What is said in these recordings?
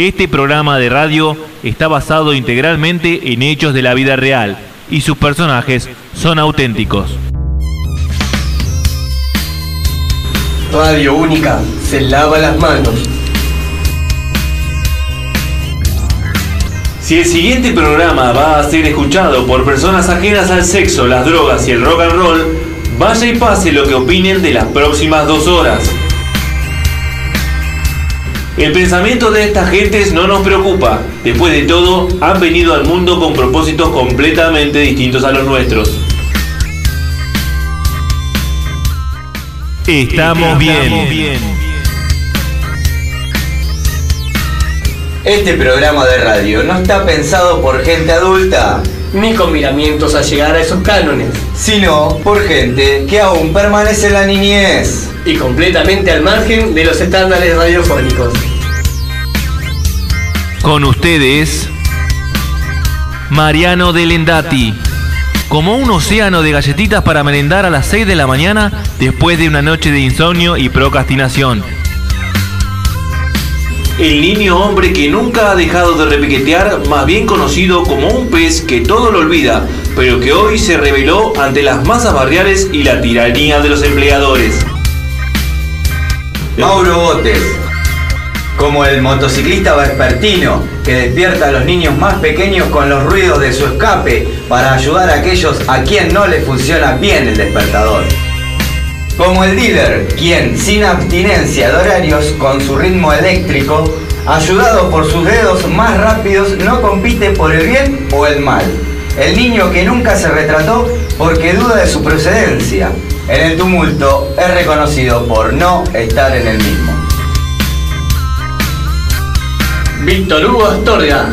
Este programa de radio está basado integralmente en hechos de la vida real y sus personajes son auténticos. Radio Única se lava las manos. Si el siguiente programa va a ser escuchado por personas ajenas al sexo, las drogas y el rock and roll, vaya y pase lo que opinen de las próximas dos horas. El pensamiento de estas gentes no nos preocupa. Después de todo, han venido al mundo con propósitos completamente distintos a los nuestros. Estamos bien. Este programa de radio no está pensado por gente adulta, Ni con miramientos a llegar a esos cánones. sino por gente que aún permanece en la niñez. Y completamente al margen de los estándares radiofónicos. Con ustedes, Mariano Delendati. Como un océano de galletitas para merendar a las 6 de la mañana después de una noche de insomnio y procrastinación. El niño hombre que nunca ha dejado de repiquetear, más bien conocido como un pez que todo lo olvida, pero que hoy se reveló ante las masas barriales y la tiranía de los empleadores. Mauro Botes, como el motociclista vespertino que despierta a los niños más pequeños con los ruidos de su escape para ayudar a aquellos a quien no les funciona bien el despertador. Como el dealer, quien sin abstinencia de horarios con su ritmo eléctrico, ayudado por sus dedos más rápidos, no compite por el bien o el mal. El niño que nunca se retrató porque duda de su procedencia. En el tumulto es reconocido por no estar en el mismo. Víctor Hugo Astorga,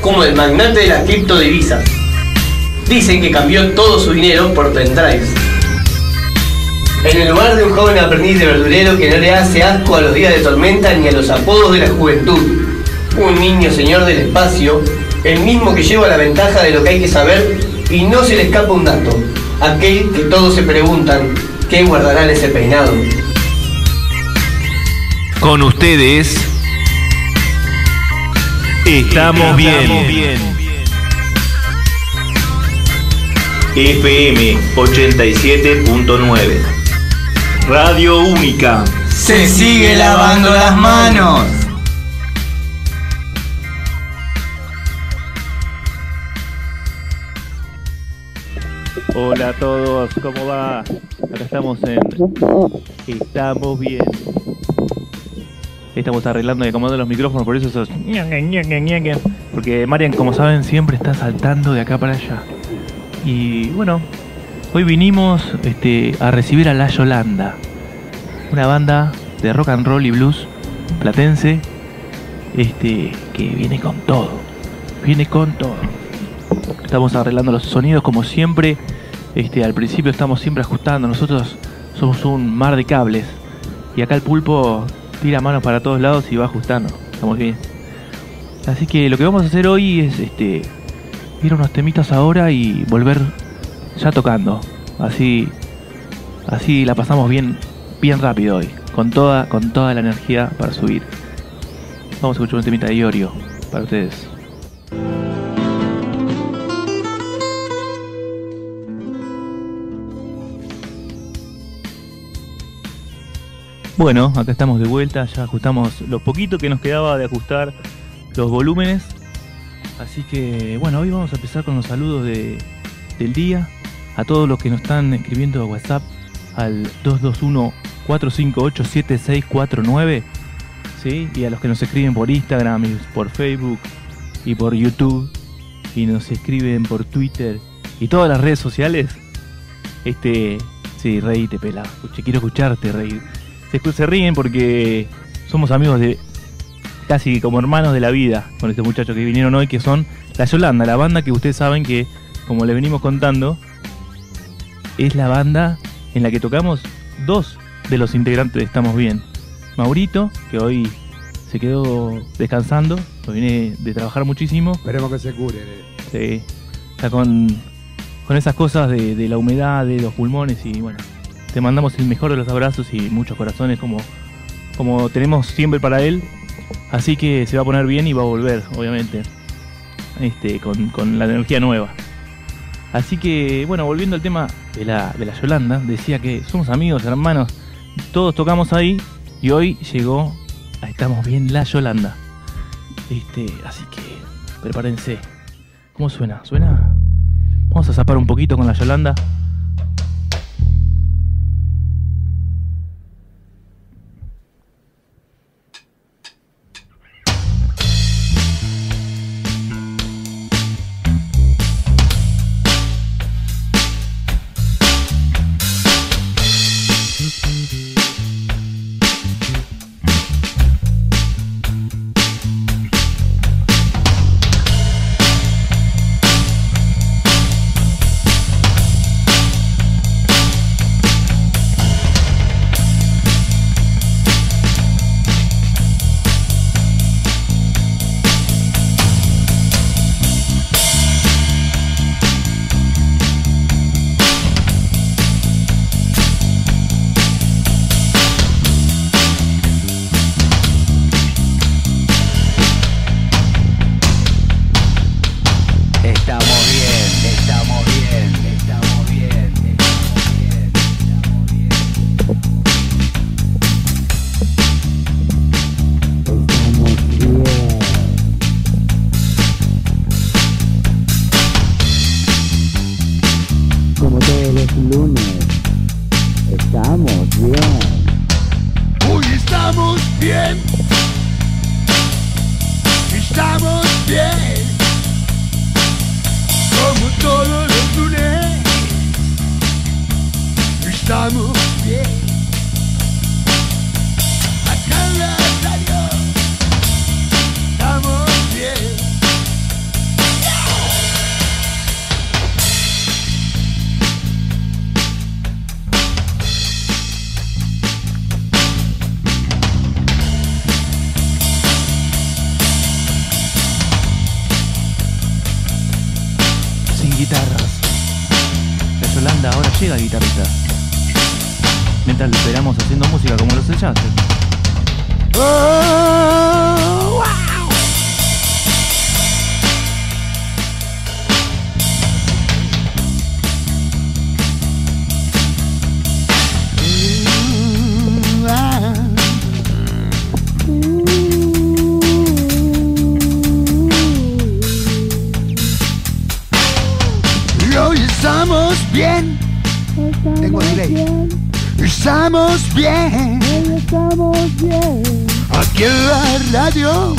como el magnate de las criptodivisas. Dicen que cambió todo su dinero por pendrives. En el lugar de un joven aprendiz de verdurero que no le hace asco a los días de tormenta ni a los apodos de la juventud. Un niño señor del espacio, el mismo que lleva la ventaja de lo que hay que saber y no se le escapa un dato. Aquel que todos se preguntan, ¿qué guardará en ese peinado? Con ustedes, estamos bien. FM 87.9 Radio Única. Se sigue lavando las manos. Hola a todos, ¿cómo va? Acá estamos en Estamos bien. Estamos arreglando y acomodando los micrófonos, por eso esos... Porque Marian, como saben, siempre está saltando de acá para allá. Y bueno, hoy vinimos este, a recibir a La Yolanda, una banda de rock and roll y blues platense este, que viene con todo. Viene con todo. Estamos arreglando los sonidos como siempre. Este, al principio estamos siempre ajustando. Nosotros somos un mar de cables. Y acá el pulpo tira manos para todos lados y va ajustando. Estamos bien. Así que lo que vamos a hacer hoy es este ir unos temitas ahora y volver ya tocando. Así así la pasamos bien bien rápido hoy, con toda con toda la energía para subir. Vamos a escuchar un temita de Iorio para ustedes. Bueno, acá estamos de vuelta, ya ajustamos lo poquito que nos quedaba de ajustar los volúmenes. Así que bueno, hoy vamos a empezar con los saludos de, del día. A todos los que nos están escribiendo a WhatsApp al 221-458-7649. ¿sí? Y a los que nos escriben por Instagram por Facebook y por YouTube. Y nos escriben por Twitter y todas las redes sociales. Este, sí, reíte, pela. Escuche, quiero escucharte reír. Se, ríen porque somos amigos de casi como hermanos de la vida con estos muchachos que vinieron hoy, que son La Yolanda, la banda que ustedes saben que, como les venimos contando, es la banda en la que tocamos dos de los integrantes de Estamos Bien. Maurito, que hoy se quedó descansando, lo viene de trabajar muchísimo. Esperemos que se cure. Sí, está con, con esas cosas de, de la humedad, de los pulmones y bueno, te mandamos el mejor de los abrazos y muchos corazones como, como tenemos siempre para él. Así que se va a poner bien y va a volver, obviamente. Este, con, con la energía nueva. Así que, bueno, volviendo al tema de la, de la Yolanda, decía que somos amigos, hermanos, todos tocamos ahí y hoy llegó a Estamos Bien la Yolanda. Este, así que prepárense. ¿Cómo suena? ¿Suena? Vamos a zapar un poquito con la Yolanda. Bien. Aquí en la radio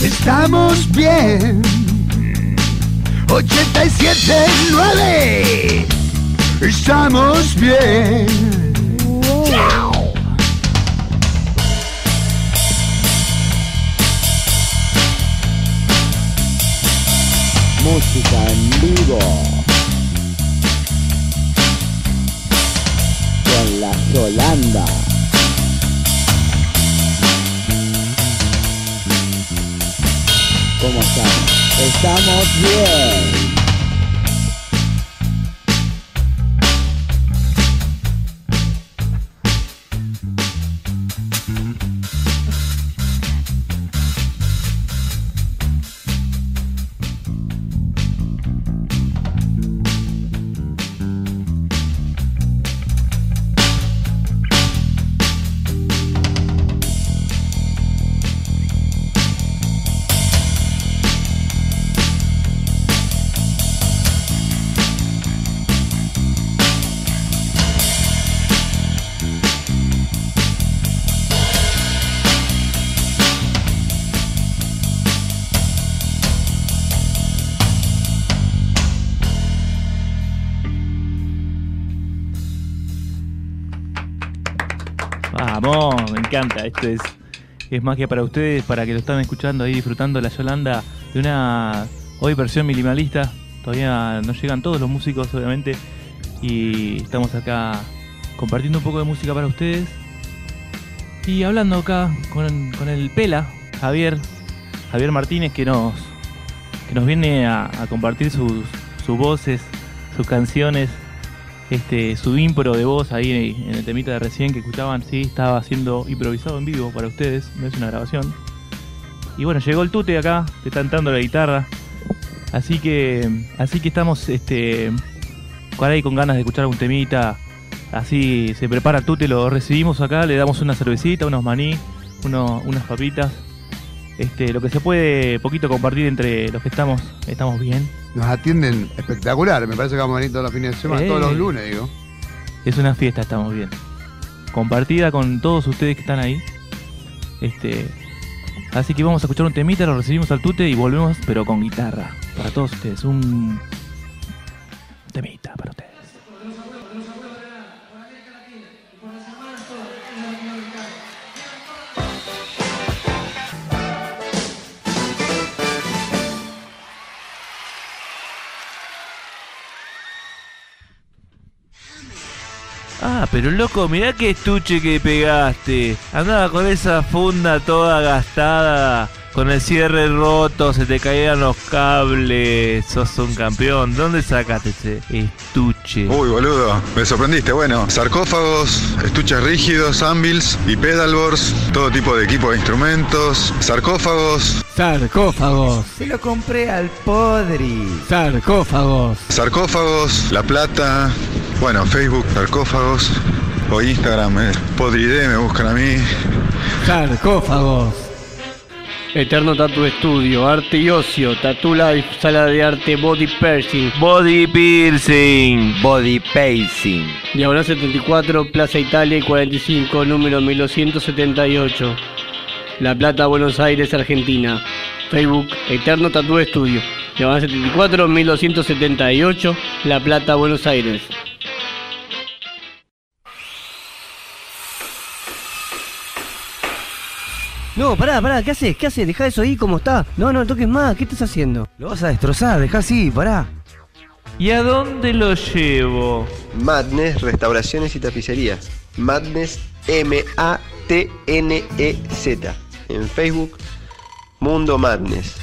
estamos bien. 87.9 estamos bien. Chao. Música en vivo. Yolanda. ¿Cómo estamos? Estamos bien. Encanta. Esto es, es magia para ustedes, para que lo están escuchando ahí, disfrutando la Yolanda de una hoy versión minimalista. Todavía no llegan todos los músicos, obviamente. Y estamos acá compartiendo un poco de música para ustedes. Y hablando acá con, con el Pela, Javier, Javier Martínez, que nos, que nos viene a, a compartir sus, sus voces, sus canciones este, su impro de voz ahí en el temita de recién que escuchaban, sí, estaba siendo improvisado en vivo para ustedes, no es una grabación. Y bueno, llegó el tute acá, te está entrando la guitarra. Así que, así que estamos este, por ahí con ganas de escuchar un temita. Así se prepara el tute, lo recibimos acá, le damos una cervecita, unos maní, uno- unas papitas. Este, lo que se puede poquito compartir entre los que estamos, estamos bien. Nos atienden espectacular. Me parece que vamos a venir todos los fines de semana, Eh. todos los lunes, digo. Es una fiesta, estamos bien. Compartida con todos ustedes que están ahí. Este, así que vamos a escuchar un temita, lo recibimos al tute y volvemos, pero con guitarra. Para todos ustedes, un temita para ustedes. Ah, pero loco, mirá qué estuche que pegaste. Andaba con esa funda toda gastada, con el cierre roto, se te caían los cables. Sos un campeón. ¿Dónde sacaste ese estuche? Uy, boludo, me sorprendiste. Bueno, sarcófagos, estuches rígidos, anvils y pedalboards, todo tipo de equipo de instrumentos, sarcófagos, Sarcófagos, Se lo compré al Podri. sarcófagos, sarcófagos, La Plata, bueno, Facebook, sarcófagos, o Instagram, eh, Podride, me buscan a mí. sarcófagos. Eterno Tattoo Studio, Arte y Ocio, Tattoo Life, Sala de Arte, Body Piercing, Body piercing. Body Pacing. Diagonal 74, Plaza Italia y 45, número 1278. La Plata, Buenos Aires, Argentina. Facebook, Eterno Tattoo Studio. Diagonal 74, 1278, La Plata, Buenos Aires. No, pará, pará, ¿qué haces? ¿Qué haces? Deja eso ahí como está. No, no toques más, ¿qué estás haciendo? Lo vas a destrozar, dejá así, pará. ¿Y a dónde lo llevo? Madness Restauraciones y Tapicerías. Madness M-A-T-N-E-Z. En Facebook, Mundo Madness.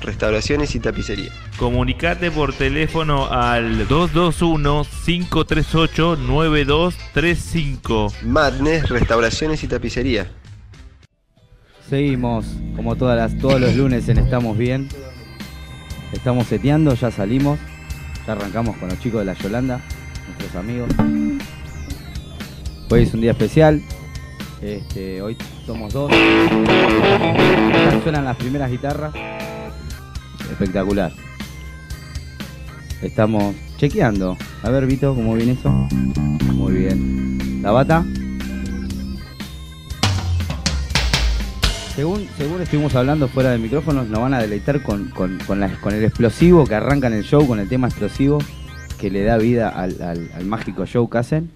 Restauraciones y Tapicería. Comunicate por teléfono al 221-538-9235. Madness Restauraciones y Tapicería. Seguimos, como todas las, todos los lunes en Estamos Bien. Estamos seteando, ya salimos. Ya arrancamos con los chicos de la Yolanda, nuestros amigos. Hoy es un día especial. Este, hoy somos dos. Ya suenan las primeras guitarras. Espectacular. Estamos chequeando. A ver, Vito, ¿cómo viene eso? Muy bien. ¿La bata? Según, según estuvimos hablando fuera del micrófono, nos van a deleitar con, con, con, el explosivo que arranca en el show, con el tema explosivo que le da vida al- al mágico show que hacen.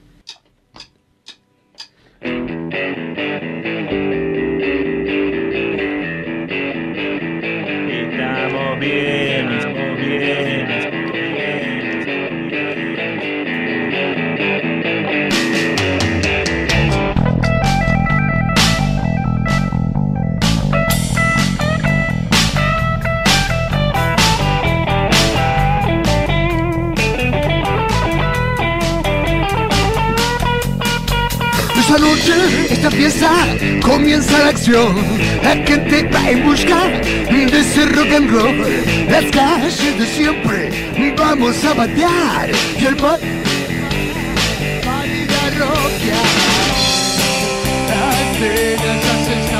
La acción. La gente va en busca de ese rock and roll. Las calles de siempre, vamos a batear. Y el va a ir a rockear. La cena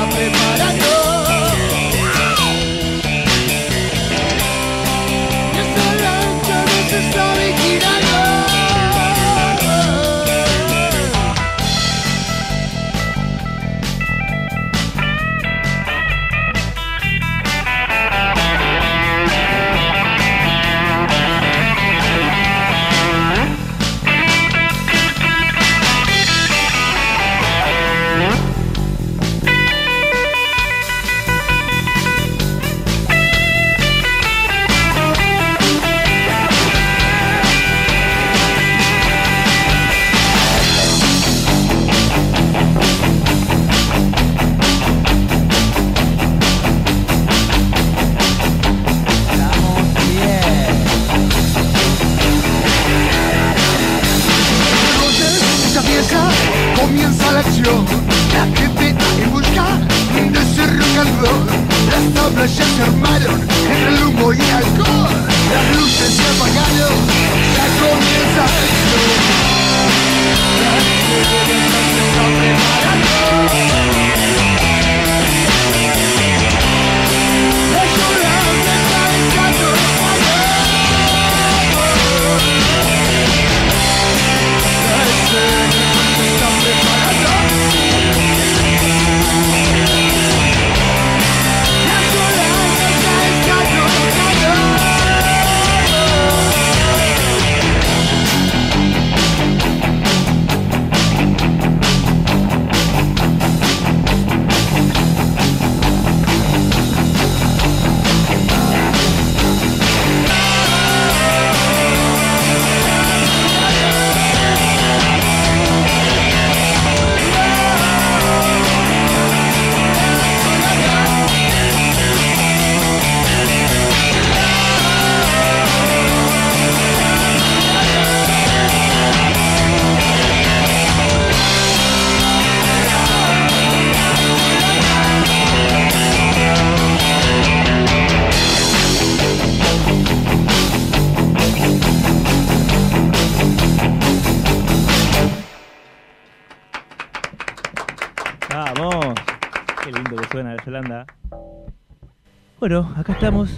acá estamos.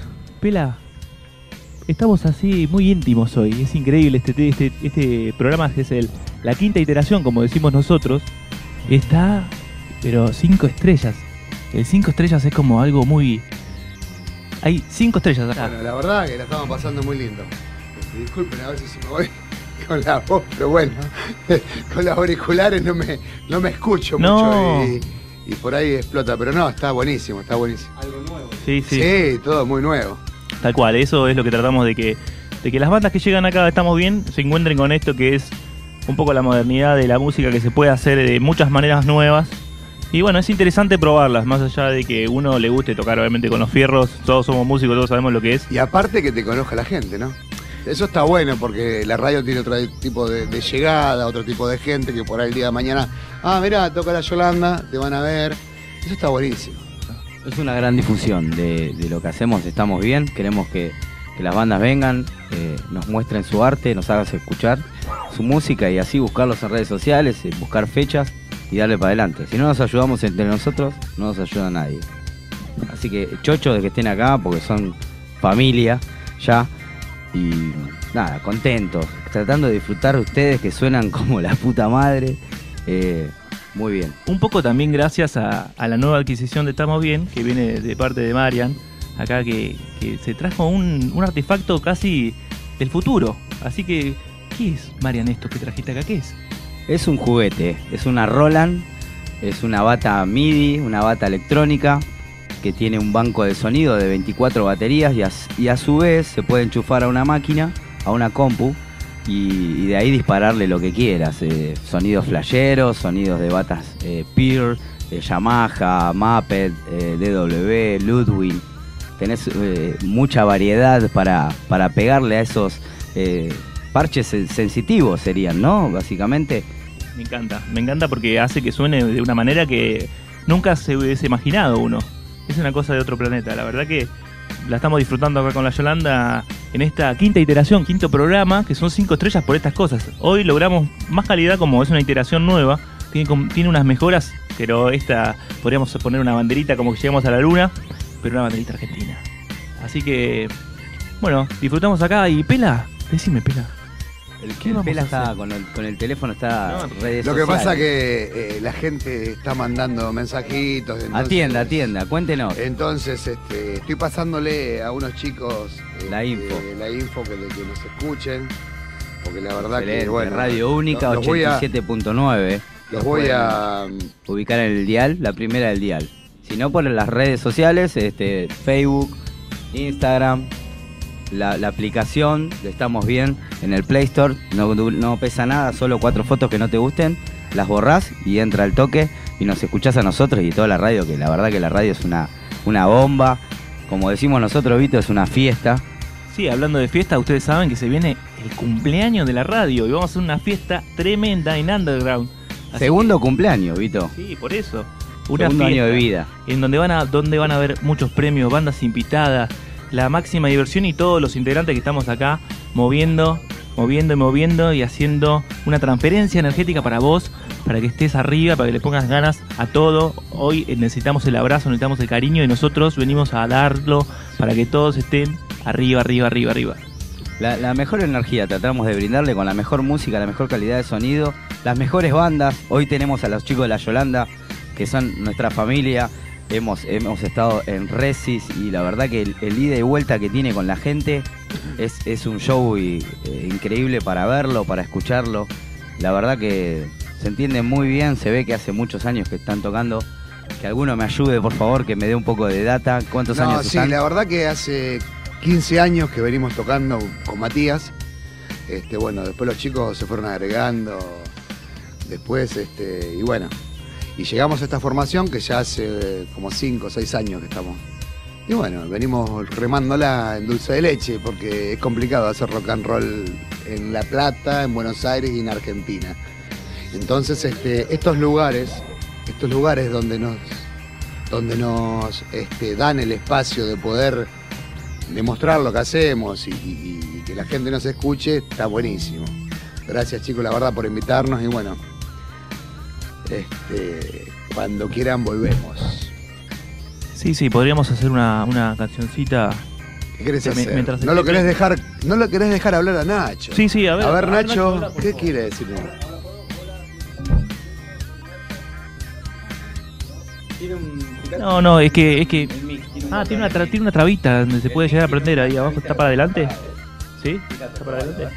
Pela. Estamos así muy íntimos hoy. Es increíble este, este, este programa que es el, la quinta iteración, como decimos nosotros. Está, pero cinco estrellas. El cinco estrellas es como algo muy. Hay cinco estrellas acá. Bueno, la verdad que la estamos pasando muy lindo. Disculpen a veces si me voy con la voz, pero bueno, con los auriculares no me, no me escucho No. mucho y, y por ahí explota, pero no, está buenísimo, está buenísimo. Sí, sí. Sí, todo muy nuevo. Tal cual, eso es lo que tratamos de que, de que las bandas que llegan acá, estamos bien, se encuentren con esto que es un poco la modernidad de la música que se puede hacer de muchas maneras nuevas. Y bueno, es interesante probarlas, más allá de que uno le guste tocar obviamente con los fierros, todos somos músicos, todos sabemos lo que es. Y aparte que te conozca la gente, ¿no? Eso está bueno porque la radio tiene otro tipo de, de llegada, otro tipo de gente que por ahí el día de mañana, ah, mirá, toca la Yolanda, te van a ver. Eso está buenísimo. Es una gran difusión de, de lo que hacemos, estamos bien, queremos que, que las bandas vengan, eh, nos muestren su arte, nos hagas escuchar su música y así buscarlos en redes sociales, eh, buscar fechas y darle para adelante. Si no nos ayudamos entre nosotros, no nos ayuda nadie. Así que chocho de que estén acá porque son familia ya y nada, contentos, tratando de disfrutar de ustedes que suenan como la puta madre. Eh, muy bien. Un poco también gracias a, a la nueva adquisición de Estamos Bien, que viene de parte de Marian, acá que, que se trajo un, un artefacto casi del futuro. Así que, ¿qué es, Marian, esto que trajiste acá? ¿Qué es? Es un juguete, es una Roland, es una bata MIDI, una bata electrónica que tiene un banco de sonido de 24 baterías y a, y a su vez se puede enchufar a una máquina, a una compu y, y de ahí dispararle lo que quieras. eh, sonidos flasheros, sonidos de batas eh, Peer, eh, Yamaha, Muppet, eh, DW, Ludwig. Tenés eh, mucha variedad para, para pegarle a esos parches sen- sensitivos serían, ¿no? Básicamente. Me encanta, me encanta porque hace que suene de una manera que nunca se hubiese imaginado uno. Es una cosa de otro planeta. La verdad que la estamos disfrutando acá con la Yolanda en esta quinta iteración, quinto programa, que son cinco estrellas por estas cosas. Hoy logramos más calidad como es una iteración nueva, tiene, tiene unas mejoras, pero esta podríamos poner una banderita como que llegamos a la luna, pero una banderita argentina. Así que, bueno, disfrutamos acá y Pela, decime Pela. El ¿Qué vamos Pela está con el, con el teléfono, está No, redes Lo que sociales. pasa que eh, la gente está mandando mensajitos. entonces- Atienda, atienda, cuéntenos. Entonces, este, estoy pasándole a unos chicos este, La info. la info que, que nos escuchen. Porque la verdad que, Excelente, bueno. Radio Única los voy a- 87.9. Los voy a. ubicar en el dial, la primera del dial. Si no, por las redes sociales, este, Facebook, Instagram, la, la aplicación, de estamos bien en el Play Store, no, no pesa nada, solo cuatro fotos que no te gusten, las borrás y entra al toque y nos escuchás a nosotros y toda la radio, que la verdad que la radio es una, una bomba. Como decimos nosotros, Vito, es una fiesta. Sí, hablando de fiesta, ustedes saben que se viene el cumpleaños de la radio y vamos a hacer una fiesta tremenda en Underground. Así Segundo cumpleaños, Vito. sí, por eso. Una Segundo año fiesta de vida. En donde van, a, donde van a haber muchos premios, bandas invitadas, la máxima diversión y todos los integrantes que estamos acá moviendo, moviendo y moviendo y haciendo una transferencia energética para vos, para que estés arriba, para que le pongas ganas a todo. Hoy necesitamos el abrazo, necesitamos el cariño y nosotros venimos a darlo para que todos estén arriba, arriba, arriba, arriba. La, la mejor energía tratamos de brindarle con la mejor música, la mejor calidad de sonido, las mejores bandas. Hoy tenemos a los chicos de La Yolanda, que son nuestra familia. Hemos, hemos estado en Resis y la verdad que el, el ida y vuelta que tiene con la gente es, es un show y, eh, increíble para verlo, para escucharlo. La verdad que se entiende muy bien, se ve que hace muchos años que están tocando. Que alguno me ayude, por favor, que me dé un poco de data. ¿Cuántos No, años sí, están? la verdad que hace 15 años que venimos tocando con Matías. Este, bueno, después los chicos se fueron agregando. Después, este, y bueno. Y llegamos a esta formación que ya hace eh, como 5 o 6 años que estamos. Y bueno, venimos remándola en dulce de leche porque es complicado hacer rock and roll en La Plata, en Buenos Aires y en Argentina. Entonces, este, estos lugares, estos lugares donde nos, donde nos este, dan el espacio de poder demostrar lo que hacemos y, que la gente nos escuche, está buenísimo. Gracias chicos, la verdad, por invitarnos y bueno, este, cuando quieran volvemos. Sí, sí, podríamos hacer una, una cancioncita. ¿Qué querés hacer? mientras no lo querés dejar, no lo querés dejar hablar a Nacho. Sí, sí, a ver. A ver, Nacho, Nacho, por ¿qué favor. quiere decir? No, no, es que, es que. Ah, tiene una, tra- tiene una trabita donde se puede llegar a prender ahí abajo. ¿Está para adelante? ¿Sí? ¿Está para adelante?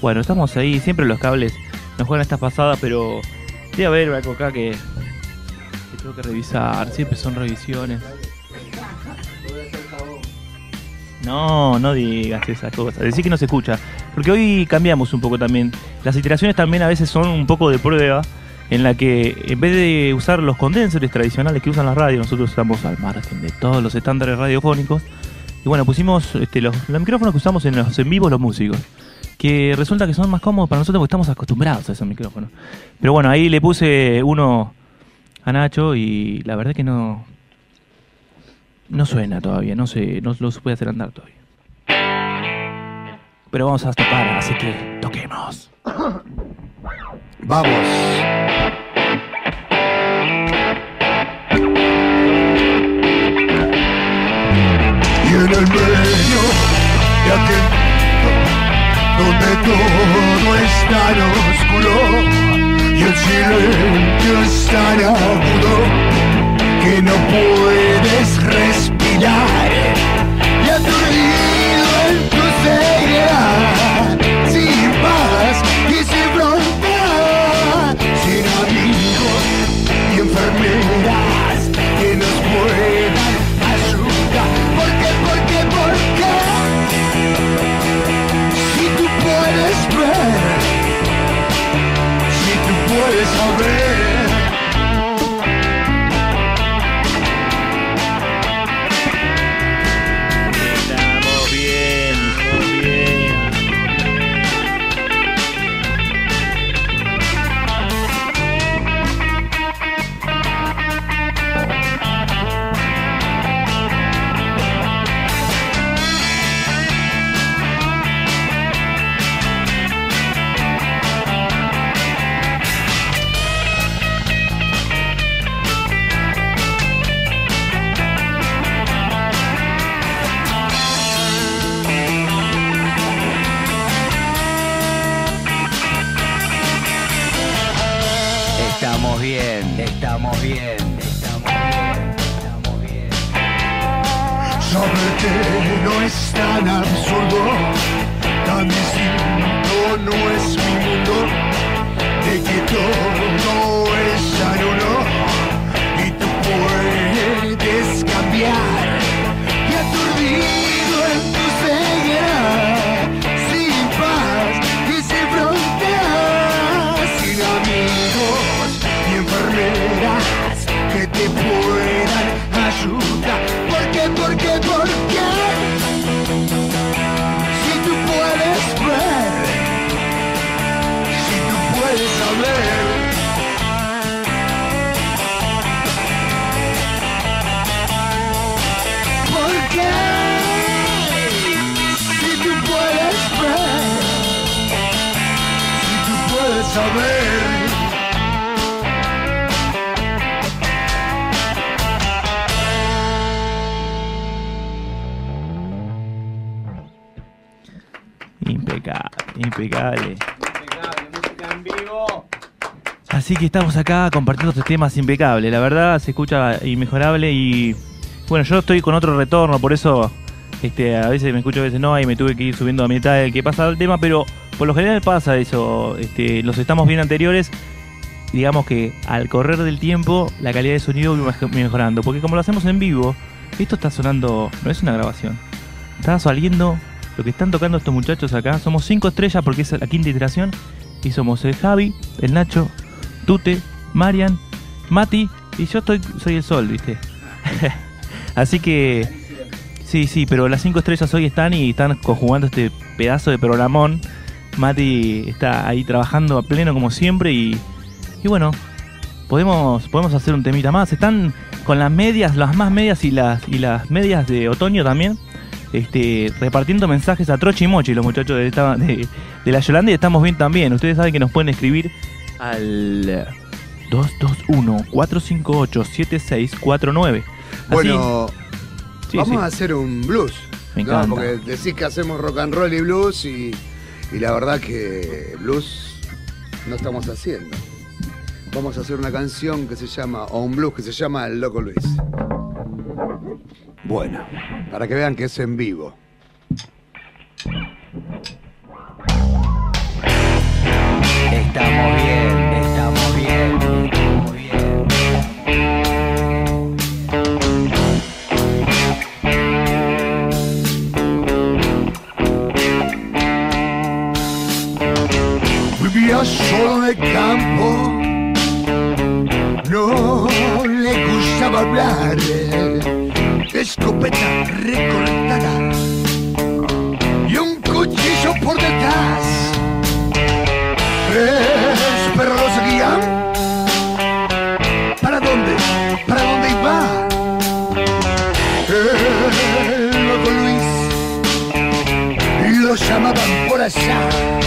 Bueno, estamos ahí. Siempre los cables nos juegan estas pasadas, pero. Debe acá que. tengo que revisar. Siempre son revisiones. No, no digas esas cosas. Decir que no se escucha. Porque hoy cambiamos un poco también. Las iteraciones también a veces son un poco de prueba. En la que en vez de usar los condensers tradicionales que usan las radios, nosotros estamos al margen de todos los estándares radiofónicos. Y bueno, pusimos este, los, los micrófonos que usamos en los en vivos los músicos. Que resulta que son más cómodos para nosotros porque estamos acostumbrados a esos micrófonos. Pero bueno, ahí le puse uno a Nacho y la verdad que no. No suena todavía, no se, no lo puede hacer andar todavía. Pero vamos a tocar, así que toquemos. Vamos. En el medio de aquel donde todo es tan oscuro y el silencio es tan agudo que no puedes respirar que estamos acá compartiendo estos temas impecables. La verdad se escucha inmejorable y bueno, yo estoy con otro retorno, por eso este, a veces me escucho, a veces no, y me tuve que ir subiendo a mitad del que pasa el tema, pero por lo general pasa eso. Este, los estamos bien anteriores, digamos que al correr del tiempo la calidad de sonido va mej- mejorando, porque como lo hacemos en vivo, esto está sonando, no es una grabación, está saliendo lo que están tocando estos muchachos acá. Somos cinco estrellas porque es la quinta iteración y somos el Javi, el Nacho, Tute, Marian, Mati y yo estoy, soy el Sol, ¿viste? Así que sí, sí, pero las cinco estrellas hoy están y están conjugando este pedazo de programón. Mati está ahí trabajando a pleno como siempre y, y bueno, podemos, podemos hacer un temita más. Están con las medias, las más medias y las, y las medias de otoño también. Este, repartiendo mensajes a Trochi y Mochi, los muchachos de, esta- de, de la Yolanda, y estamos bien también. Ustedes saben que nos pueden escribir al 221-458-7649. Así- Bueno, Sí, vamos sí. a hacer un blues. Me ¿no? encanta. Porque decís que hacemos rock and roll y blues y, y la verdad que blues no estamos haciendo. Vamos a hacer una canción que se llama, o un blues que se llama El Loco Luis. Bueno, para que vean que es en vivo. Estamos bien, solo en el campo, no le gustaba hablar. Escopeta recortada y un cuchillo por detrás. Tres perros lo. ¿Para dónde? ¿Para dónde iba? El loco Luis lo llamaban por allá.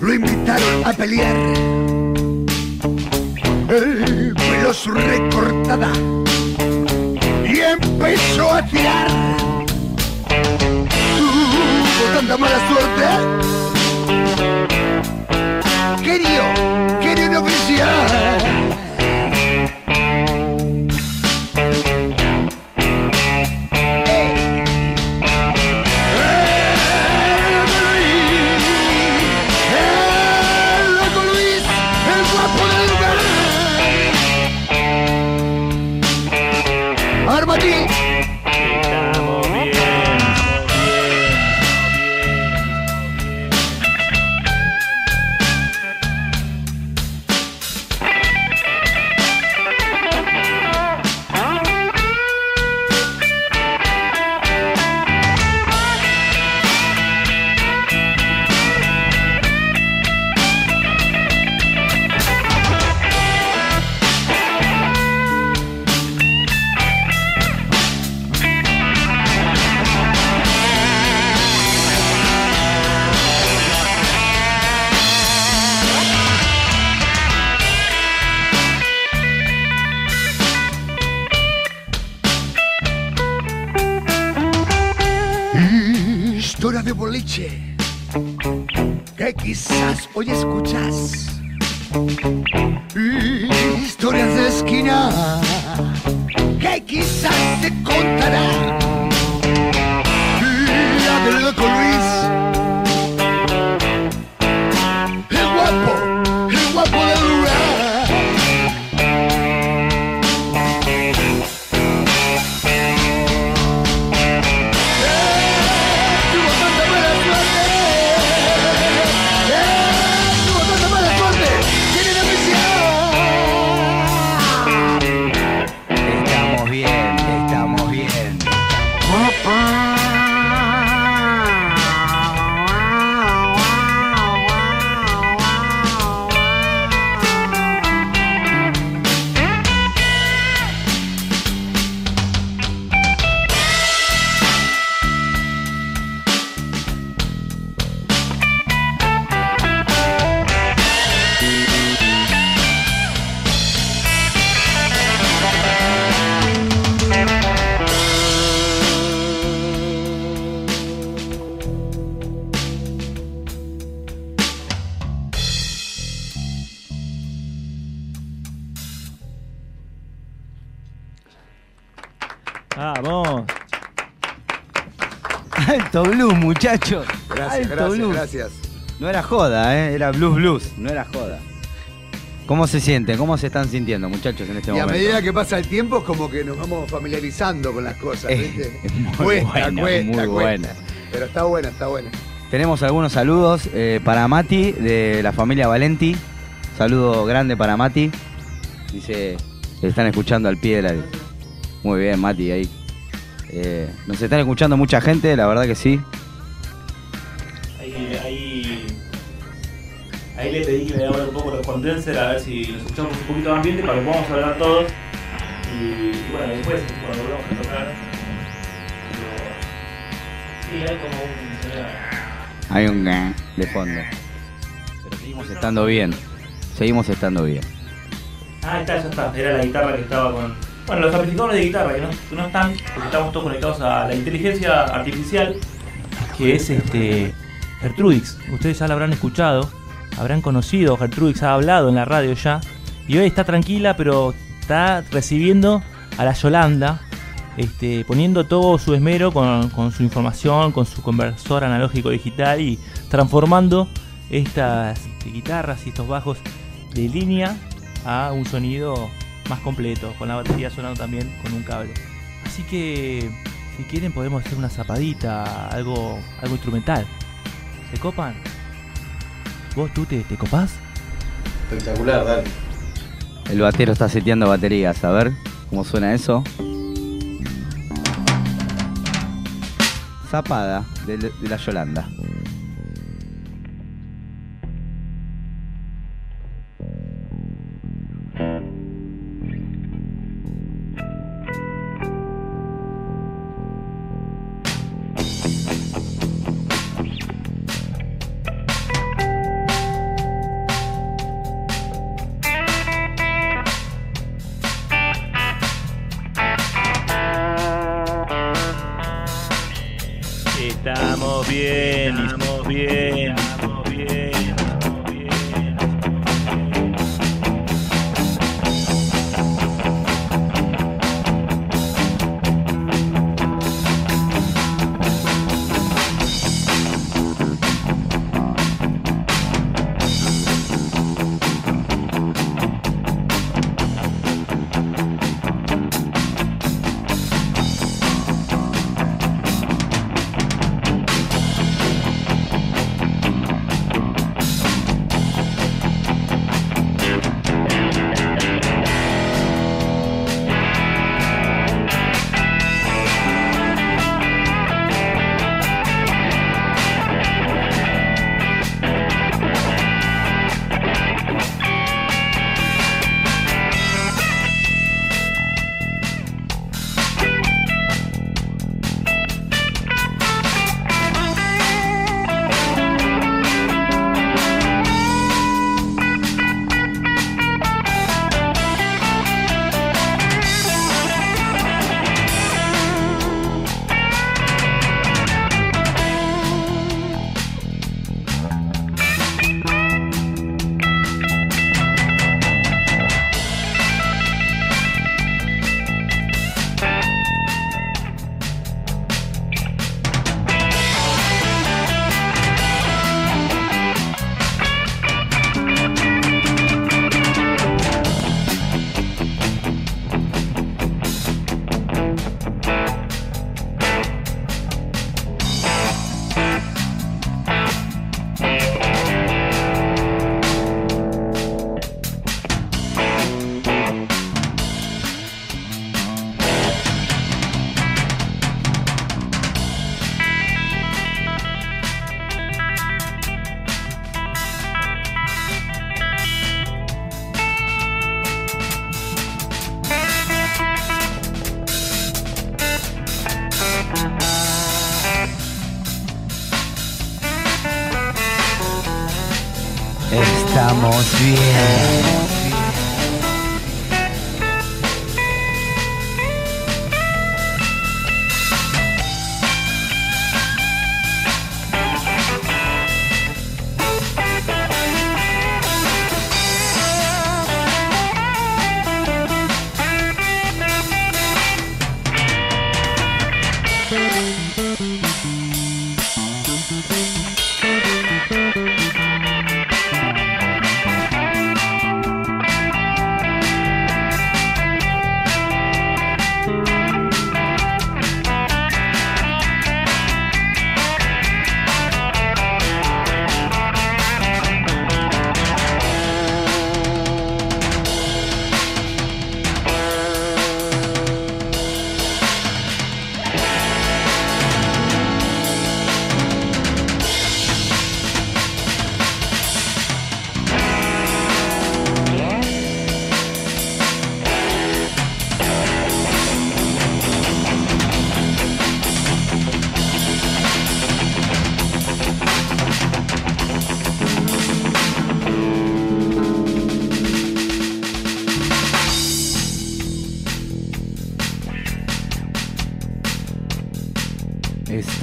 Lo invitaron a pelear. El pelo su recortada y empezó a tirar. Tuvo tanta mala suerte. Querido, querido oficial. Muchachos. Gracias, Alto gracias, blues. gracias. No era joda, ¿eh? era blues blues, no era joda. ¿Cómo se sienten? ¿Cómo se están sintiendo, muchachos, en este Y a momento? medida que pasa el tiempo es como que nos vamos familiarizando con las cosas, Eh, ¿viste? es muy cuesta, buena, cuesta, muy cuesta. buena. Pero está buena, está buena. Tenemos algunos saludos eh, para Mati, de la familia Valenti. Saludo grande para Mati. Dice, están escuchando al pie de la... Muy bien, Mati, ahí. Eh, nos están escuchando mucha gente, la verdad que sí. Condensers a ver si nos escuchamos un poquito de ambiente para que podamos hablar todos. Y, y bueno, después cuando volvamos a tocar. Sí, hay como un. Hay un de fondo. Pero seguimos estando bien. Seguimos estando bien. Ah, está, ya está. Era la guitarra que estaba con. Bueno, los amplificadores de guitarra que no, que no están, porque estamos todos conectados a la inteligencia artificial, que es este Gertrudix. Ustedes ya la habrán escuchado, habrán conocido, Gertrudix ha hablado en la radio ya, y hoy está tranquila, pero está recibiendo a la Yolanda, este, poniendo todo su esmero con, con su información, con su conversor analógico digital y transformando estas guitarras y estos bajos de línea a un sonido más completo, con la batería sonando también con un cable. Así que si quieren podemos hacer una zapadita, algo, algo instrumental. ¿Se copan? ¿Vos tú te, te copás? Espectacular, dale. El batero está seteando baterías. A ver cómo suena eso. Zapada de, de la Yolanda.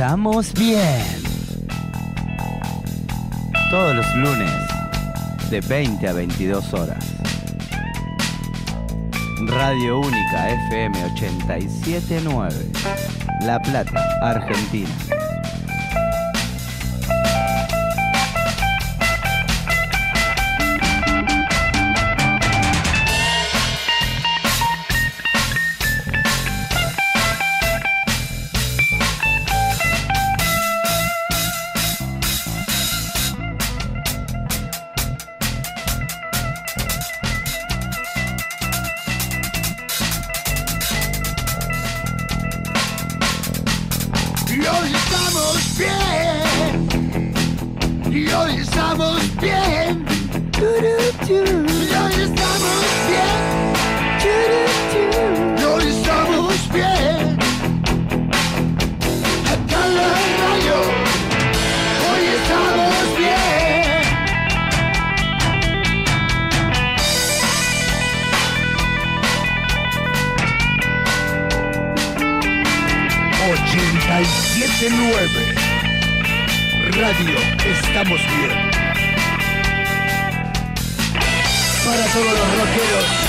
Estamos bien. Todos los lunes, de 20 a 22 horas. Radio Única FM 879. La Plata, Argentina. Y estamos bien. Hoy estamos bien. Acá la radio. Hoy estamos bien. Ochenta y siete nueve. Radio estamos bien. Para todos los rockeros.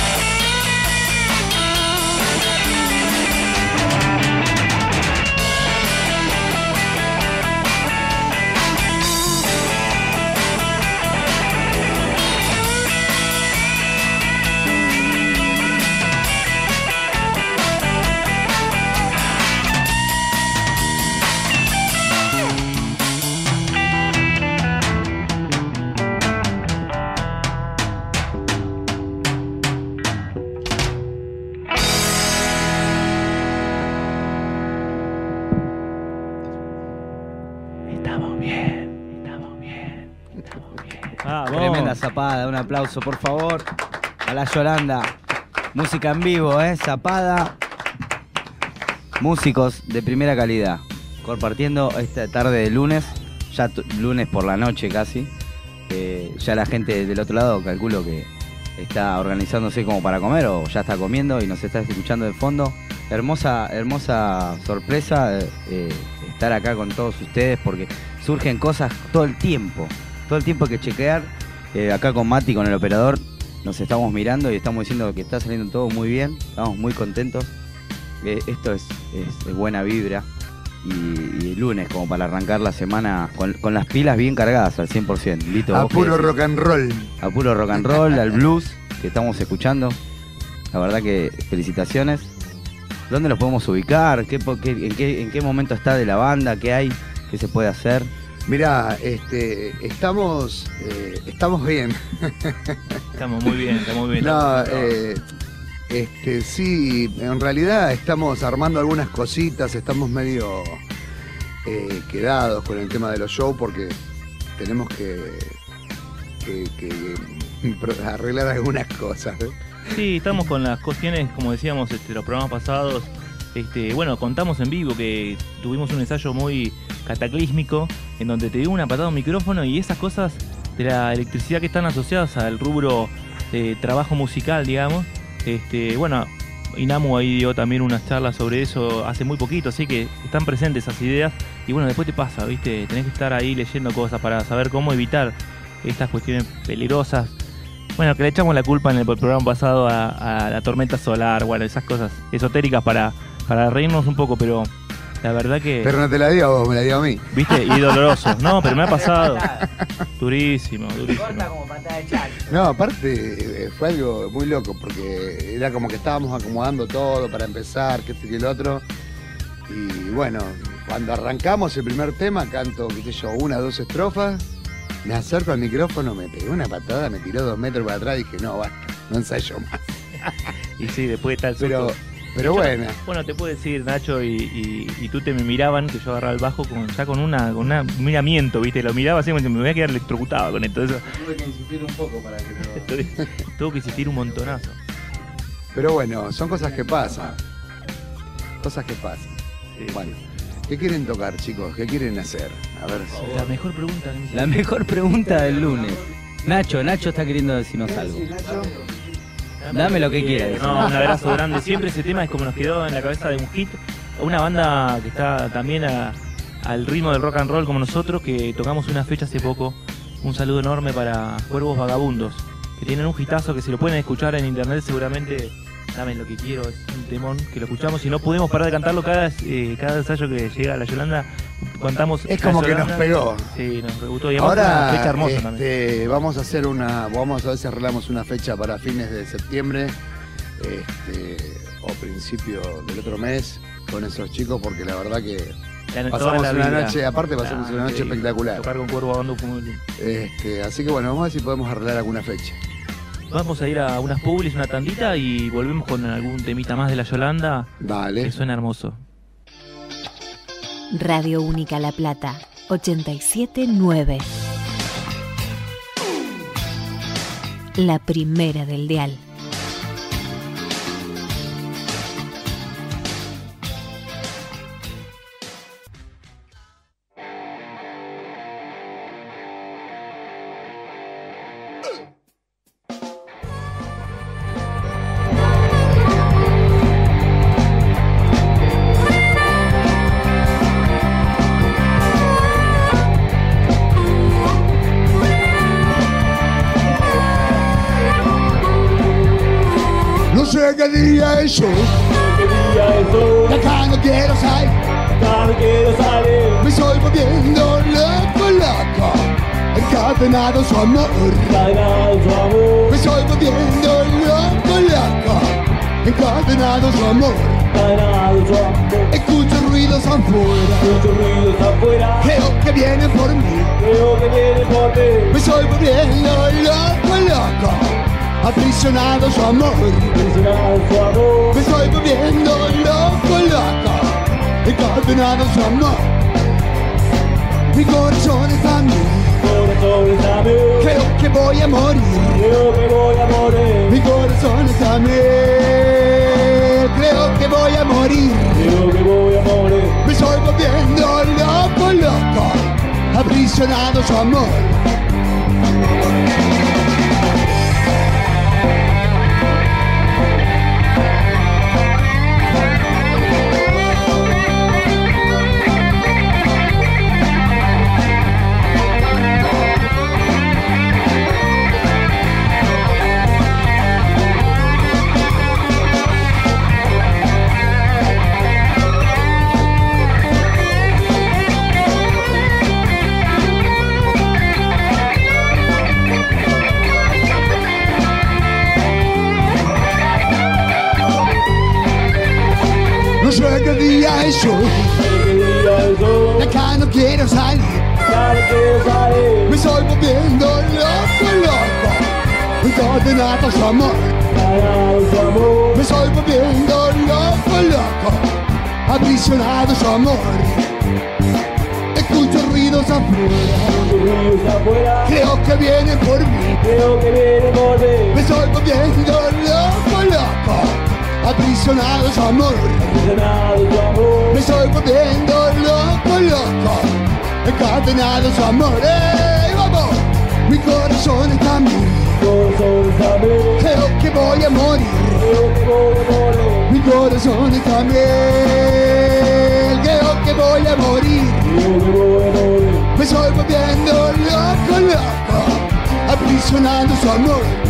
Un aplauso por favor a la Yolanda. Música en vivo, ¿eh? Zapada. Músicos de primera calidad. Compartiendo esta tarde de lunes, ya lunes por la noche casi. Ya la gente del otro lado calculo que está organizándose como para comer o ya está comiendo y nos está escuchando de fondo. Hermosa, hermosa sorpresa eh, eh, estar acá con todos ustedes porque surgen cosas todo el tiempo. Todo el tiempo hay que chequear. Eh, acá con Mati, con el operador, nos estamos mirando y estamos diciendo que está saliendo todo muy bien. Estamos muy contentos. Eh, esto es, es- es buena vibra. Y, y el lunes, como para arrancar la semana con, con las pilas bien cargadas al 100%. Lito, A puro rock and roll. a puro rock and roll, al blues que estamos escuchando. La verdad que felicitaciones. ¿Dónde los podemos ubicar? ¿Qué, qué- en, qué, ¿En qué momento está de la banda? ¿Qué hay? ¿Qué se puede hacer? Mirá, este, estamos, eh, estamos bien. Estamos muy bien, estamos muy bien. No, eh, este, sí, en realidad estamos armando algunas cositas, estamos medio eh, quedados con el tema de los shows porque tenemos que, que- que pro- arreglar algunas cosas. Sí, estamos con las cuestiones, como decíamos, este, los programas pasados. Este, bueno, contamos en vivo que tuvimos un ensayo muy cataclísmico en donde te dio una patada a un micrófono y esas cosas de la electricidad que están asociadas al rubro de trabajo musical, digamos. Este, bueno, Inamu ahí dio también unas charlas sobre eso hace muy poquito, así que están presentes esas ideas y bueno, después te pasa, ¿viste? Tenés que estar ahí leyendo cosas para saber cómo evitar estas cuestiones peligrosas bueno, que le echamos la culpa en el programa pasado a, a la tormenta solar, bueno, esas cosas esotéricas para, para reírnos un poco, pero la verdad que. Pero no te la digo a vos, me la digo a mí. ¿Viste? Y doloroso. No, pero me ha pasado. Durísimo, durísimo. No, aparte eh, fue algo muy loco porque era como que estábamos acomodando todo para empezar, que este que el otro. Y bueno, cuando arrancamos el primer tema, canto, qué sé yo, una, dos estrofas, me acerco al micrófono, me pegué una patada, me tiró dos metros para atrás y dije, no, basta, no ensayo más. Y sí, después de tal susto. pero Yo- bueno, Bueno, te puedo decir, Nacho, y, y- y tú te me miraban, que yo agarraba el bajo con, ya con una, con una- un miramiento, ¿viste? Lo miraba así como que me voy a quedar electrocutado con esto. Eso. Tuve que insistir un poco para que Tuvo que insistir un montonazo. pero bueno, son cosas que pasan. Cosas que pasan. Bueno, ¿qué quieren tocar, chicos? ¿Qué quieren hacer? A ver si- La mejor pregunta La mejor pregunta del lunes. Nacho, Nacho está queriendo decirnos algo. Dame lo que quieras. Un abrazo grande. Siempre ese tema es como nos quedó en la cabeza de un hit. Una banda que está también a- al ritmo del rock and roll como nosotros, que tocamos una fecha hace poco. Un saludo enorme para Cuervos Vagabundos, que tienen un hitazo que si lo pueden escuchar en internet seguramente saben lo que quiero, es un temón que lo escuchamos y no podemos parar de cantarlo cada, eh, cada ensayo que llega a la Yolanda. Cantamos Es como que Yolanda. nos pegó. Sí, nos gustó. Y Ahora fecha hermosa también. este, vamos a hacer una, vamos a ver si arreglamos una fecha para fines de septiembre, este, o principio del otro mes con esos chicos, porque la verdad que pasamos una vida. noche, aparte pasamos Ah, una noche espectacular. Tocar con Cuervo Vagabundo fue muy lindo. Este, así que bueno, vamos a ver si podemos arreglar alguna fecha. Vamos a ir a unas publis, una tandita y volvemos con algún temita más de la Yolanda. Dale. Que suena hermoso. Radio Única La Plata, 879. La primera del dial. Vienen por mí. Me estoy volviendo loco, loco. Aprisionado su amor. Me estoy volviendo loco, loco. Encadenado su amor. Mi corazón está a mí. Creo que voy a morir. Mi corazón está a mí. Creo que voy a morir. Me estoy volviendo loco, loco. Aprisionado su amor. No sé qué día es hoy. De acá no quiero salir. Me estoy volviendo loco, loco. Encadenado a su amor. Me estoy volviendo loco, loco. Aprisionado a su amor. Escucho ruidos afuera. Creo que vienen por mí. Me estoy volviendo loco, loco. Aprisionado a amor. Me estoy volviendo loco, loco. Encadenado a amor. ¡Ey, vamos! Mi corazón está a mí. Creo que voy a morir. Mi corazón está a mí. Creo que voy a morir. Me estoy volviendo loco, loco. Aprisionado a su amor.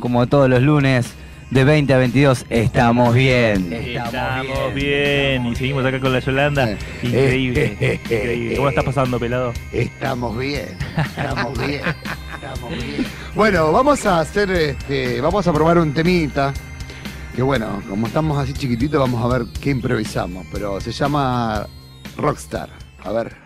Como todos los lunes de 20 a 22. Estamos bien. Estamos bien. Y seguimos acá con la Yolanda. Increíble. increíble. ¿Cómo estás pasando, pelado? Estamos bien, estamos bien, estamos bien. Bueno, vamos a hacer, este, vamos a probar un temita. Que bueno, como estamos así chiquititos, vamos a ver qué improvisamos. Pero se llama Rockstar. A ver.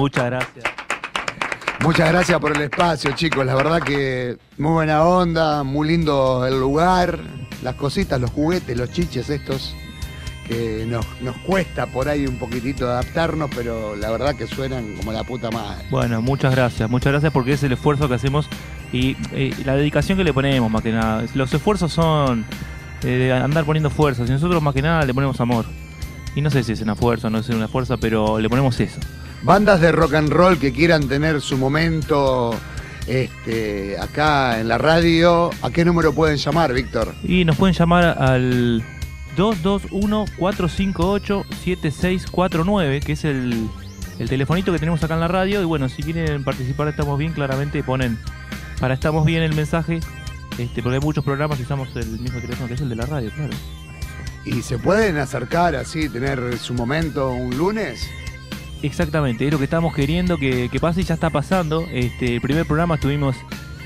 Muchas gracias. Muchas gracias por el espacio, chicos. La verdad que muy buena onda, muy lindo el lugar, las cositas, los juguetes, los chiches estos, que nos, nos cuesta por ahí un poquitito adaptarnos, pero la verdad que suenan como la puta madre. Bueno, muchas gracias, muchas gracias porque es el esfuerzo que hacemos y, la dedicación que le ponemos más que nada. Los esfuerzos son eh, de andar poniendo fuerzas y nosotros más que nada le ponemos amor. Y no sé si es una fuerza o no es una fuerza, pero le ponemos eso. Bandas de rock and roll que quieran tener su momento este, acá en la radio, ¿a qué número pueden llamar, Víctor? Y nos pueden llamar al 221-458-7649, que es el, el telefonito que tenemos acá en la radio. Y bueno, si quieren participar, estamos bien, claramente ponen para estamos bien el mensaje, este, porque hay muchos programas y usamos el mismo teléfono que es el de la radio, claro. ¿Y se pueden acercar así, tener su momento un lunes? Exactamente, es lo que estamos queriendo que, pase y ya está pasando. Este, el primer programa estuvimos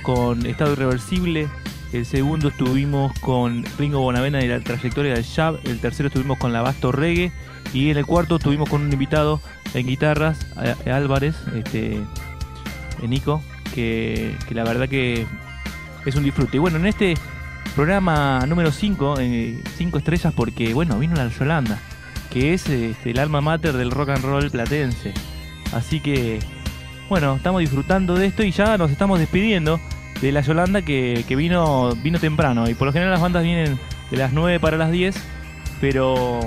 con Estado Irreversible, el segundo estuvimos con Ringo Bonavena y la trayectoria del Jab, el tercero estuvimos con la Basto Reggae y en el cuarto estuvimos con un invitado en guitarras, Álvarez, este, eh, Nico, que, que la verdad que es un disfrute. Y bueno, en este programa número 5, 5 estrellas porque, bueno, vino la Yolanda, que es este, el alma mater del rock and roll platense. Así que, bueno, estamos disfrutando de esto y ya nos estamos despidiendo de la Yolanda que, que vino, vino temprano. Y por lo general las bandas vienen de las 9 para las 10, pero,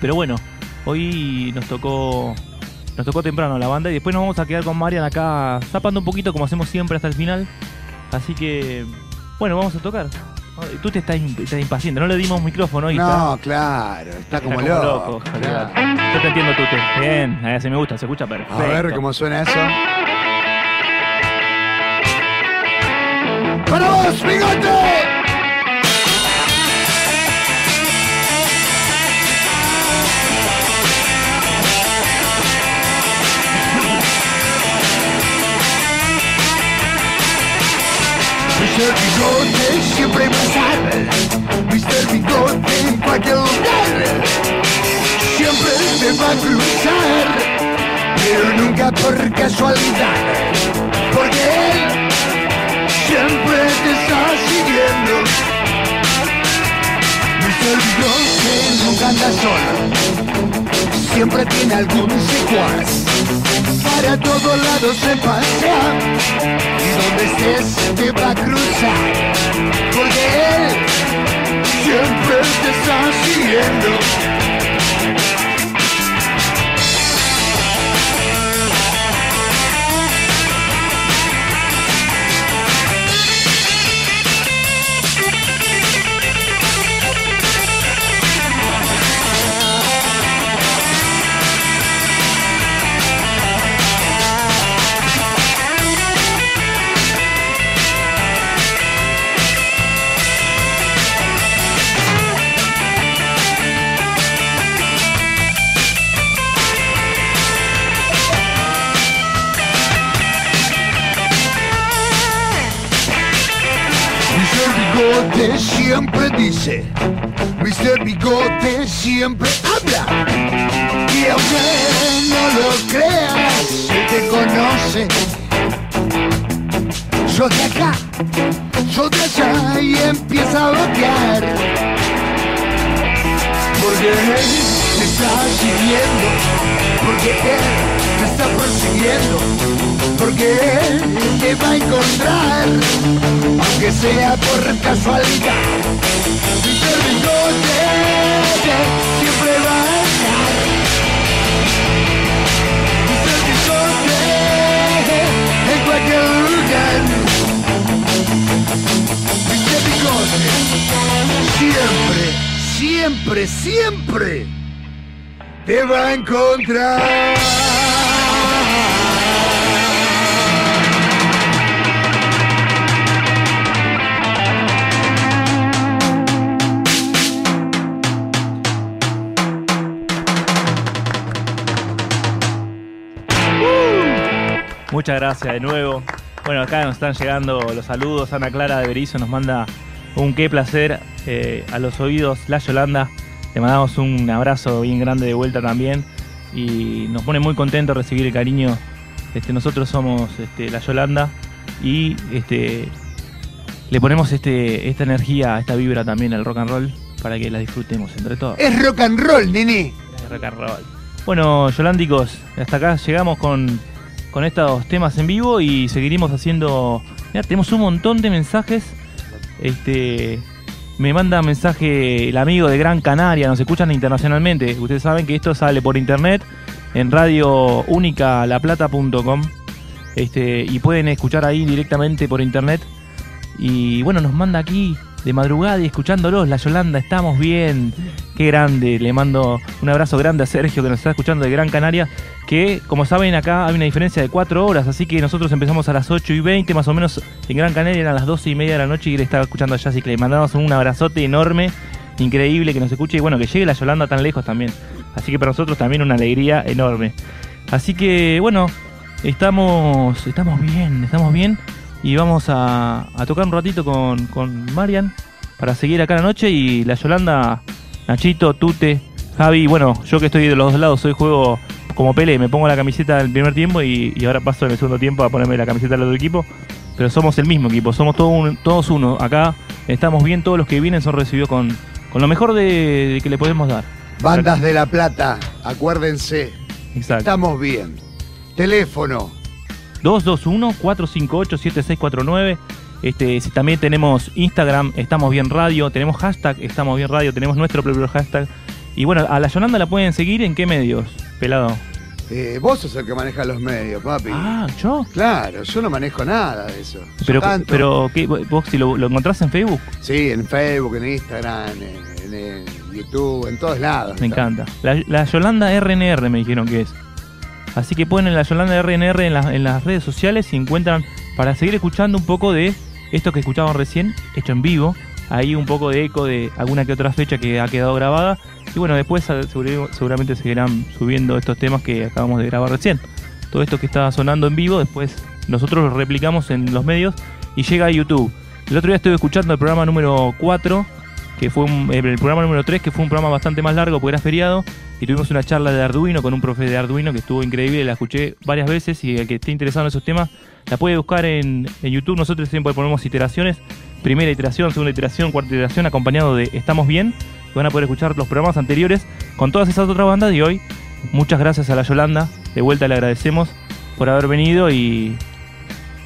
pero bueno, hoy nos tocó nos tocó temprano la banda y después nos vamos a quedar con Marian acá zapando un poquito como hacemos siempre hasta el final. Así que, bueno, vamos a tocar. Tú te estás, estás impaciente, no le dimos micrófono y No, está, claro, está está como loco. olvidate. Yo te entiendo, tú te. Bien, así me gusta, se escucha perfecto. A ver cómo suena eso. ¡Para vos, bigote! Siempre va Mr. Bigote en cualquier lugar Siempre te va a cruzar Pero nunca por casualidad Porque él siempre te está siguiendo Mr. Bigote nunca anda solo Siempre tiene algún secuaz Para todos lados se pasea y donde estés te va a cruzar Porque siempre te está siguiendo Bigote siempre dice, Mr. Bigote siempre habla. Y aunque no lo creas, él te conoce. Yo de acá, yo de allá y empieza a bloquear. Porque él te está siguiendo, porque él te está persiguiendo, porque él te va a encontrar, aunque sea por casualidad. Mr. Bigote siempre va a estar. Mr. Bigote en cualquier lugar. Mr. Bigote siempre, siempre, siempre te va a encontrar. Muchas gracias de nuevo. Bueno, acá nos están llegando los saludos. Ana Clara de Berizo nos manda un qué placer eh, a los oídos. La Yolanda, le mandamos un abrazo bien grande de vuelta también. Y nos pone muy contentos recibir el cariño. Este, nosotros somos este, La Yolanda y este, le ponemos este, esta energía, esta vibra también al rock and roll para que la disfrutemos entre todos. Es rock and roll, nene. Rock and roll. Bueno, Yolandicos, hasta acá llegamos con, con estos temas en vivo y seguiremos haciendo. Mirá, tenemos un montón de mensajes. Este. Me manda mensaje el amigo de Gran Canaria, nos escuchan internacionalmente. Ustedes saben que esto sale por internet en radio. Este, y pueden escuchar ahí directamente por internet. Y bueno, nos manda aquí de madrugada y escuchándolos, la Yolanda, estamos bien. Qué grande, le mando un abrazo grande a Sergio que nos está escuchando de Gran Canaria, que como saben acá hay una diferencia de 4 horas, así que nosotros empezamos a las 8 y 20 más o menos en Gran Canaria, eran las 12 y media de la noche y él estaba escuchando allá, así que le mandamos un abrazote enorme increíble que nos escuche y bueno, que llegue la Yolanda tan lejos también. Así que para nosotros también una alegría enorme. Así que bueno, estamos, estamos bien, estamos bien y vamos a, a tocar un ratito con, con Marian para seguir acá la noche y la Yolanda, Nachito, Tute, Javi, bueno, yo que estoy de los dos lados, soy juego como Pele, me pongo la camiseta del primer tiempo y, y ahora paso en el segundo tiempo a ponerme la camiseta del otro equipo, pero somos el mismo equipo, somos todos, un- todos uno, acá estamos bien, todos los que vienen son recibidos con, con lo mejor de, de que le podemos dar. Bandas de La Plata, acuérdense. Exacto. Estamos bien. Teléfono. 221-458-7649. Este, si también tenemos Instagram, Estamos Bien Radio, tenemos hashtag Estamos Bien Radio, tenemos nuestro propio hashtag. Y bueno, a la Yolanda la pueden seguir en qué medios, pelado. Eh, vos sos el que maneja los medios, papi. Ah, ¿yo? Claro, yo no manejo nada de eso. Pero, pero ¿qué? vos si lo, lo encontrás en Facebook, Sí, en Facebook, en Instagram, en, en- en YouTube, en todos lados. me está. encanta. La, la Yolanda RNR me dijeron que es. Así que ponen la Yolanda RNR en, las- en las redes sociales y encuentran para seguir escuchando un poco de esto que escuchaban recién, hecho en vivo. Ahí un poco de eco de alguna que otra fecha que ha quedado grabada. Y bueno, después seguramente seguirán subiendo estos temas que acabamos de grabar recién. Todo esto que está sonando en vivo, después nosotros lo replicamos en los medios y llega a YouTube. El otro día estuve escuchando el programa número 4 que fue el programa número 3, que fue un programa bastante más largo porque era feriado, y tuvimos una charla de Arduino con un profe de Arduino que estuvo increíble, la escuché varias veces y el que esté interesado en esos temas la puede buscar en, en YouTube. Nosotros siempre ponemos iteraciones, primera iteración, segunda iteración, cuarta iteración, acompañado de Estamos Bien, y van a poder escuchar los programas anteriores con todas esas otras bandas y hoy muchas gracias a la Yolanda, de vuelta le agradecemos por haber venido y,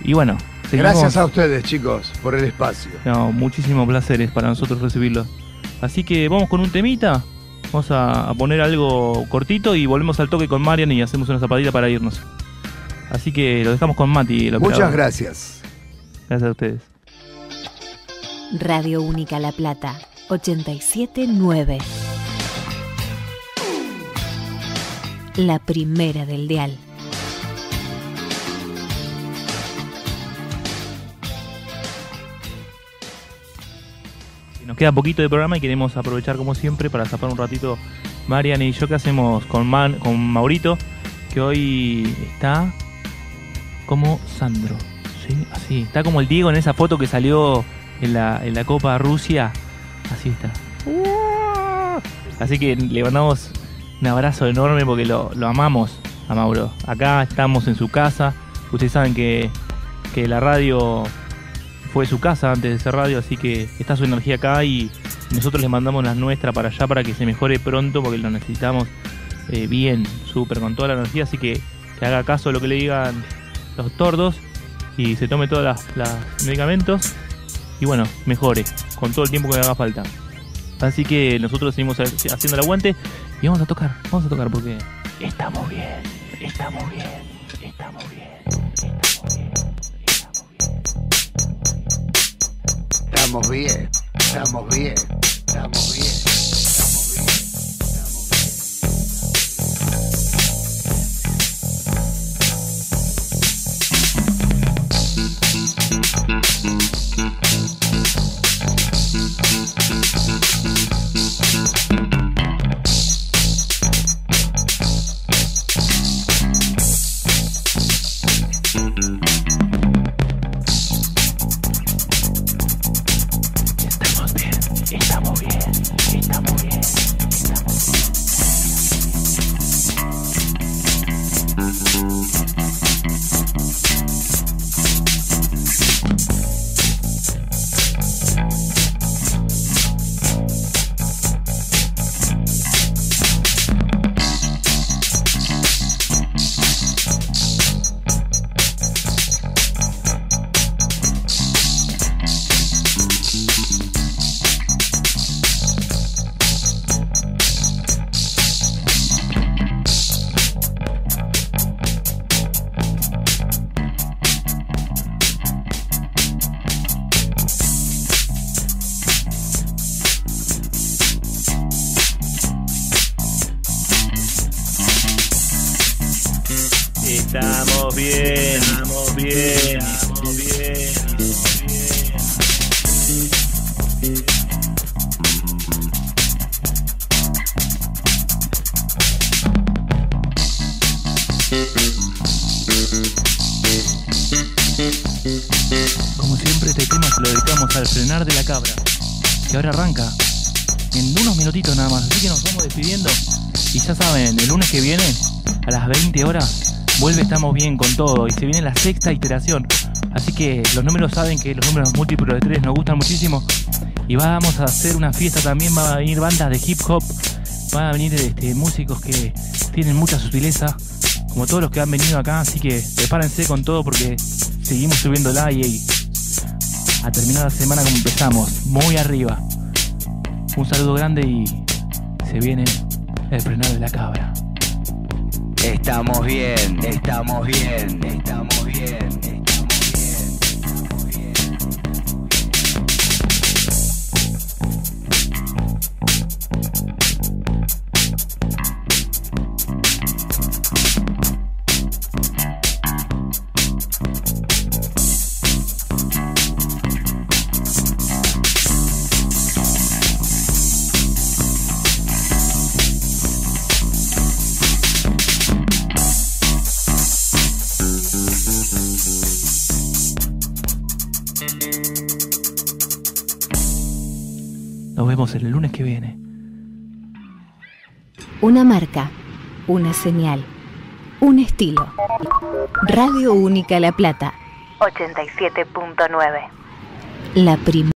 y bueno. Seguimos- Gracias a ustedes, chicos, por el espacio. no, muchísimo placer es para nosotros recibirlo. Así que vamos con un temita. Vamos a, a poner algo cortito y volvemos al toque con Marian y hacemos una zapadita para irnos. Así que lo dejamos con Mati. el Muchas gracias. Gracias a ustedes. Radio Única La Plata, 879. La primera del dial. Nos queda poquito de programa y queremos aprovechar como siempre para zapar un ratito Marian y yo que hacemos con, Man- con Maurito, que hoy está como Sandro. ¿sí? Así, está como el Diego en esa foto que salió en la, en la Copa Rusia. Así está. Así que le mandamos un abrazo enorme porque lo, lo amamos a Mauro. Acá estamos en su casa. Ustedes saben que, que la radio fue su casa antes de ser radio, así que está su energía acá y nosotros le mandamos la nuestra para allá para que se mejore pronto porque lo necesitamos eh, bien, súper, con toda la energía. Así que que haga caso a lo que le digan los tordos y se tome todos los medicamentos y bueno, mejore con todo el tiempo que le haga falta. Así que nosotros seguimos haciendo el aguante y vamos a tocar, vamos a tocar porque estamos bien, estamos bien, Estamos bien, estamos bien, estamos bien. Estamos bien, estamos bien, estamos bien. Como siempre este tema se lo dedicamos al frenar de la cabra, que ahora arranca en unos minutitos nada más, así que nos vamos despidiendo. Y ya saben, el lunes que viene a las 20 horas vuelve Estamos Bien con todo. Y se viene la sexta iteración. Así que los números saben que los números múltiplos de tres nos gustan muchísimo. Y vamos a hacer una fiesta también. Va a venir bandas de hip hop. Van a venir este, músicos que tienen mucha sutileza. Como todos los que han venido acá. Así que prepárense con todo porque seguimos subiendo la y a terminar la semana como empezamos. Muy arriba. Un saludo grande y se viene el frenar de la cabra. Estamos bien, estamos bien, estamos bien. El lunes que viene. Una marca, una señal, un estilo. Radio Única La Plata. 87.9. La primera.